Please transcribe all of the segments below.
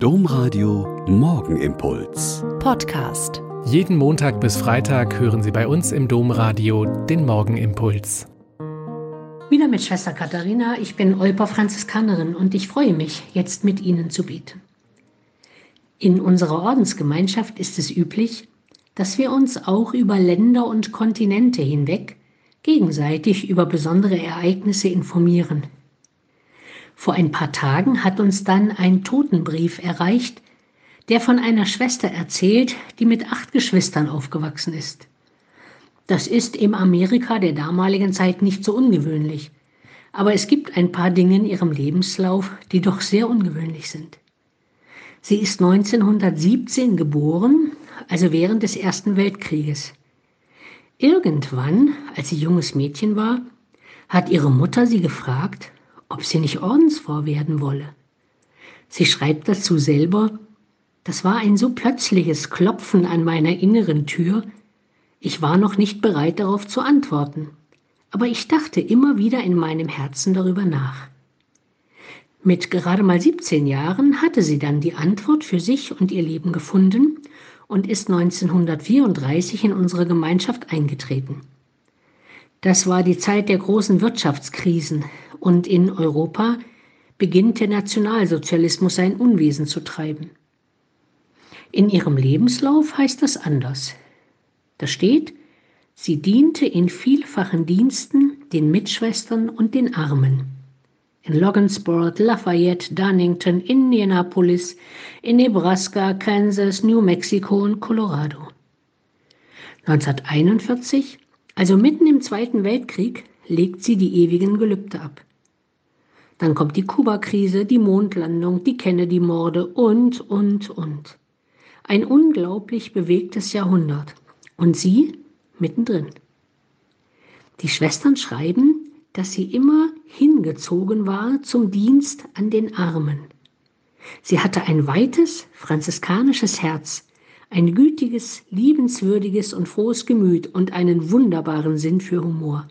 Domradio Morgenimpuls. Podcast. Jeden Montag bis Freitag hören Sie bei uns im Domradio den Morgenimpuls. Wieder mit Schwester Katharina. Ich bin Olper Franziskanerin und ich freue mich, jetzt mit Ihnen zu beten. In unserer Ordensgemeinschaft ist es üblich, dass wir uns auch über Länder und Kontinente hinweg gegenseitig über besondere Ereignisse informieren. Vor ein paar Tagen hat uns dann ein Totenbrief erreicht, der von einer Schwester erzählt, die mit acht Geschwistern aufgewachsen ist. Das ist im Amerika der damaligen Zeit nicht so ungewöhnlich, aber es gibt ein paar Dinge in ihrem Lebenslauf, die doch sehr ungewöhnlich sind. Sie ist 1917 geboren, also während des Ersten Weltkrieges. Irgendwann, als sie junges Mädchen war, hat ihre Mutter sie gefragt, ob sie nicht Ordensfrau werden wolle. Sie schreibt dazu selber, das war ein so plötzliches Klopfen an meiner inneren Tür, ich war noch nicht bereit darauf zu antworten, aber ich dachte immer wieder in meinem Herzen darüber nach. Mit gerade mal 17 Jahren hatte sie dann die Antwort für sich und ihr Leben gefunden und ist 1934 in unsere Gemeinschaft eingetreten. Das war die Zeit der großen Wirtschaftskrisen und in Europa beginnt der Nationalsozialismus sein Unwesen zu treiben. In ihrem Lebenslauf heißt das anders. Da steht, sie diente in vielfachen Diensten den Mitschwestern und den Armen. In Logansport, Lafayette, Dunnington, Indianapolis, in Nebraska, Kansas, New Mexico und Colorado. 1941, also mitten im Zweiten Weltkrieg, legt sie die ewigen Gelübde ab. Dann kommt die Kuba-Krise, die Mondlandung, die Kennedy-Morde und, und, und. Ein unglaublich bewegtes Jahrhundert. Und sie mittendrin. Die Schwestern schreiben, dass sie immer hingezogen war zum Dienst an den Armen. Sie hatte ein weites franziskanisches Herz, ein gütiges, liebenswürdiges und frohes Gemüt und einen wunderbaren Sinn für Humor.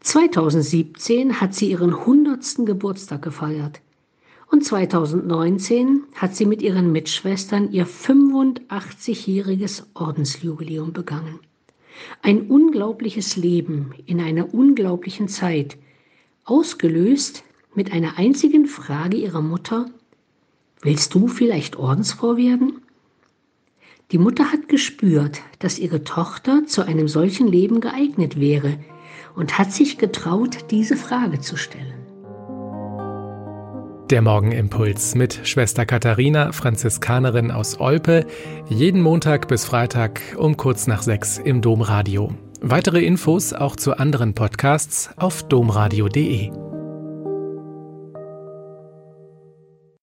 2017 hat sie ihren 100. Geburtstag gefeiert. Und 2019 hat sie mit ihren Mitschwestern ihr 85-jähriges Ordensjubiläum begangen. Ein unglaubliches Leben in einer unglaublichen Zeit, ausgelöst mit einer einzigen Frage ihrer Mutter, willst du vielleicht Ordensfrau werden? Die Mutter hat gespürt, dass ihre Tochter zu einem solchen Leben geeignet wäre, und hat sich getraut, diese Frage zu stellen. Der Morgenimpuls mit Schwester Katharina, Franziskanerin aus Olpe, jeden Montag bis Freitag um kurz nach sechs im Domradio. Weitere Infos auch zu anderen Podcasts auf domradio.de.